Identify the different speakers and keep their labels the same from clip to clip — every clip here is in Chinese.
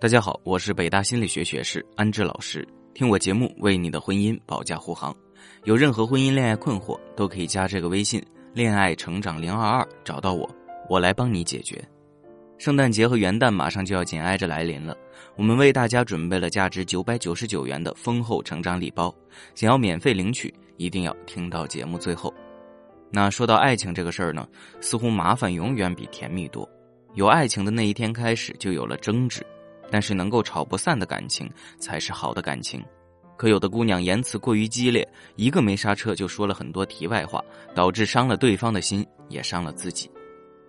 Speaker 1: 大家好，我是北大心理学学士安志老师，听我节目为你的婚姻保驾护航。有任何婚姻恋爱困惑，都可以加这个微信“恋爱成长零二二”找到我，我来帮你解决。圣诞节和元旦马上就要紧挨着来临了，我们为大家准备了价值九百九十九元的丰厚成长礼包，想要免费领取，一定要听到节目最后。那说到爱情这个事儿呢，似乎麻烦永远比甜蜜多。有爱情的那一天开始，就有了争执。但是能够吵不散的感情才是好的感情，可有的姑娘言辞过于激烈，一个没刹车就说了很多题外话，导致伤了对方的心，也伤了自己，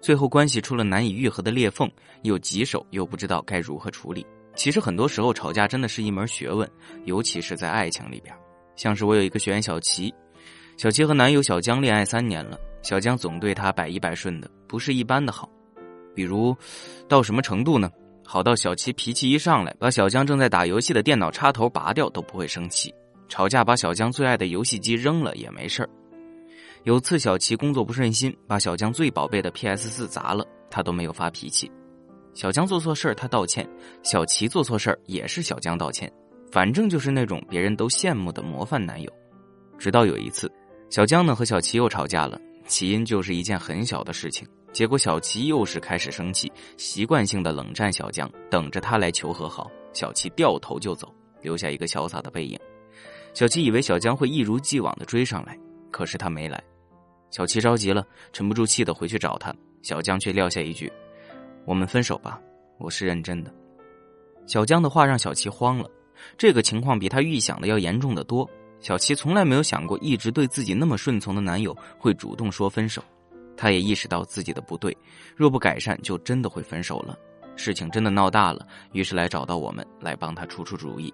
Speaker 1: 最后关系出了难以愈合的裂缝，又棘手又不知道该如何处理。其实很多时候吵架真的是一门学问，尤其是在爱情里边。像是我有一个学员小齐，小齐和男友小江恋爱三年了，小江总对她百依百顺的，不是一般的好。比如，到什么程度呢？好到小七脾气一上来，把小江正在打游戏的电脑插头拔掉都不会生气；吵架把小江最爱的游戏机扔了也没事儿。有次小齐工作不顺心，把小江最宝贝的 PS 四砸了，他都没有发脾气。小江做错事儿他道歉，小齐做错事儿也是小江道歉，反正就是那种别人都羡慕的模范男友。直到有一次，小江呢和小齐又吵架了，起因就是一件很小的事情。结果小齐又是开始生气，习惯性的冷战小江，等着他来求和好。小齐掉头就走，留下一个潇洒的背影。小齐以为小江会一如既往的追上来，可是他没来。小齐着急了，沉不住气的回去找他，小江却撂下一句：“我们分手吧，我是认真的。”小江的话让小齐慌了，这个情况比他预想的要严重的多。小齐从来没有想过，一直对自己那么顺从的男友会主动说分手。他也意识到自己的不对，若不改善，就真的会分手了。事情真的闹大了，于是来找到我们，来帮他出出主意。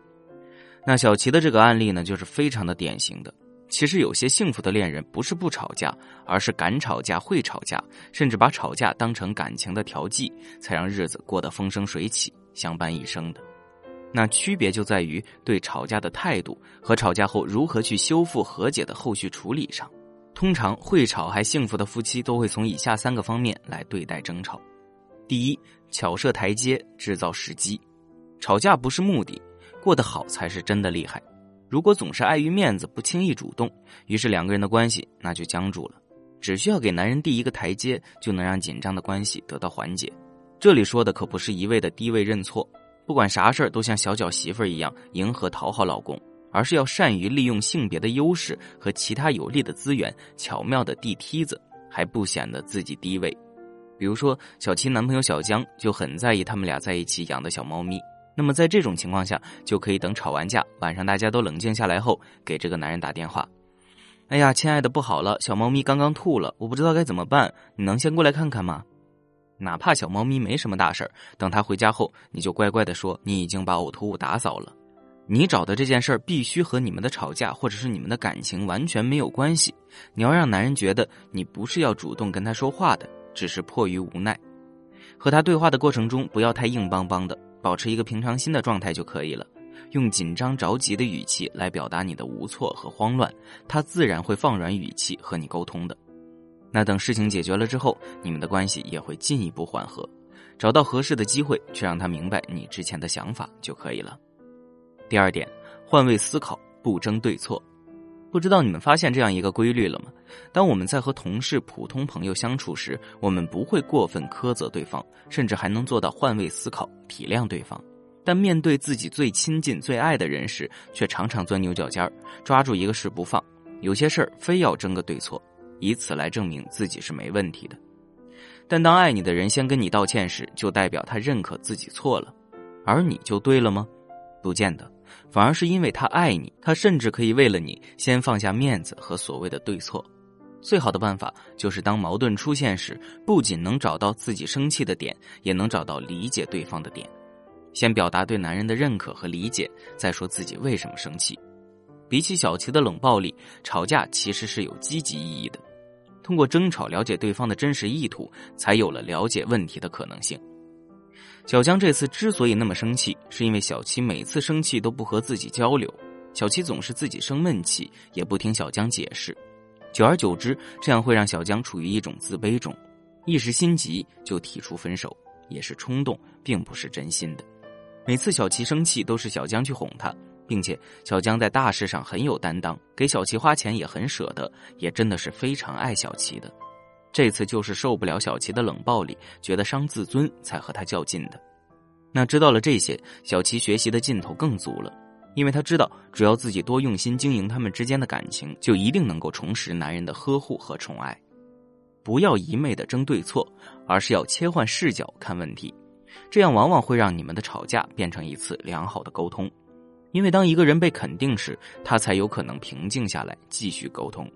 Speaker 1: 那小齐的这个案例呢，就是非常的典型的。其实有些幸福的恋人，不是不吵架，而是敢吵架、会吵架，甚至把吵架当成感情的调剂，才让日子过得风生水起、相伴一生的。那区别就在于对吵架的态度和吵架后如何去修复和解的后续处理上。通常会吵还幸福的夫妻都会从以下三个方面来对待争吵：第一，巧设台阶，制造时机。吵架不是目的，过得好才是真的厉害。如果总是碍于面子不轻易主动，于是两个人的关系那就僵住了。只需要给男人递一个台阶，就能让紧张的关系得到缓解。这里说的可不是一味的低位认错，不管啥事儿都像小脚媳妇儿一样迎合讨好老公。而是要善于利用性别的优势和其他有利的资源，巧妙的递梯子，还不显得自己低位。比如说，小七男朋友小江就很在意他们俩在一起养的小猫咪。那么在这种情况下，就可以等吵完架，晚上大家都冷静下来后，给这个男人打电话：“哎呀，亲爱的，不好了，小猫咪刚刚吐了，我不知道该怎么办，你能先过来看看吗？”哪怕小猫咪没什么大事儿等他回家后，你就乖乖的说你已经把呕吐物打扫了。你找的这件事儿必须和你们的吵架或者是你们的感情完全没有关系。你要让男人觉得你不是要主动跟他说话的，只是迫于无奈。和他对话的过程中，不要太硬邦邦的，保持一个平常心的状态就可以了。用紧张着急的语气来表达你的无措和慌乱，他自然会放软语气和你沟通的。那等事情解决了之后，你们的关系也会进一步缓和。找到合适的机会去让他明白你之前的想法就可以了。第二点，换位思考，不争对错。不知道你们发现这样一个规律了吗？当我们在和同事、普通朋友相处时，我们不会过分苛责对方，甚至还能做到换位思考，体谅对方。但面对自己最亲近、最爱的人时，却常常钻牛角尖儿，抓住一个事不放。有些事儿非要争个对错，以此来证明自己是没问题的。但当爱你的人先跟你道歉时，就代表他认可自己错了，而你就对了吗？不见得。反而是因为他爱你，他甚至可以为了你先放下面子和所谓的对错。最好的办法就是当矛盾出现时，不仅能找到自己生气的点，也能找到理解对方的点。先表达对男人的认可和理解，再说自己为什么生气。比起小齐的冷暴力，吵架其实是有积极意义的。通过争吵了解对方的真实意图，才有了了解问题的可能性。小江这次之所以那么生气，是因为小七每次生气都不和自己交流，小七总是自己生闷气，也不听小江解释，久而久之，这样会让小江处于一种自卑中，一时心急就提出分手，也是冲动，并不是真心的。每次小琪生气都是小江去哄她，并且小江在大事上很有担当，给小琪花钱也很舍得，也真的是非常爱小琪的。这次就是受不了小琪的冷暴力，觉得伤自尊，才和他较劲的。那知道了这些，小琪学习的劲头更足了，因为他知道，只要自己多用心经营他们之间的感情，就一定能够重拾男人的呵护和宠爱。不要一昧的争对错，而是要切换视角看问题，这样往往会让你们的吵架变成一次良好的沟通。因为当一个人被肯定时，他才有可能平静下来继续沟通。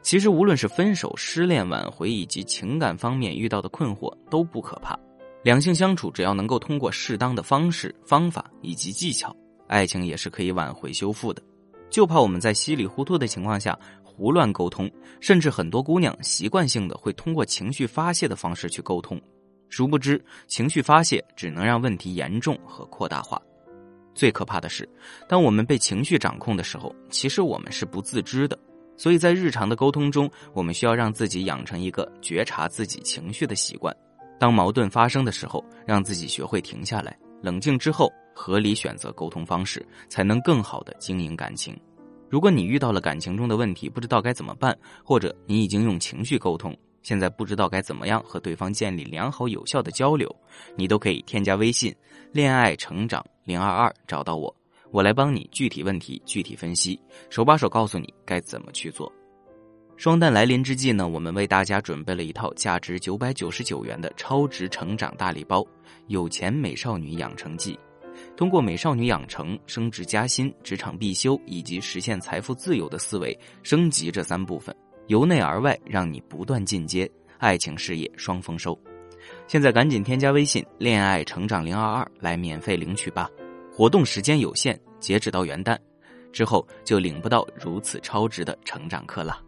Speaker 1: 其实，无论是分手、失恋、挽回，以及情感方面遇到的困惑，都不可怕。两性相处，只要能够通过适当的方式、方法以及技巧，爱情也是可以挽回修复的。就怕我们在稀里糊涂的情况下胡乱沟通，甚至很多姑娘习惯性的会通过情绪发泄的方式去沟通，殊不知情绪发泄只能让问题严重和扩大化。最可怕的是，当我们被情绪掌控的时候，其实我们是不自知的。所以在日常的沟通中，我们需要让自己养成一个觉察自己情绪的习惯。当矛盾发生的时候，让自己学会停下来，冷静之后，合理选择沟通方式，才能更好的经营感情。如果你遇到了感情中的问题，不知道该怎么办，或者你已经用情绪沟通，现在不知道该怎么样和对方建立良好有效的交流，你都可以添加微信“恋爱成长零二二”找到我，我来帮你具体问题具体分析，手把手告诉你该怎么去做。双旦来临之际呢，我们为大家准备了一套价值九百九十九元的超值成长大礼包——有钱美少女养成记。通过美少女养成、升职加薪、职场必修以及实现财富自由的思维升级这三部分，由内而外让你不断进阶，爱情事业双丰收。现在赶紧添加微信“恋爱成长零二二”来免费领取吧！活动时间有限，截止到元旦，之后就领不到如此超值的成长课了。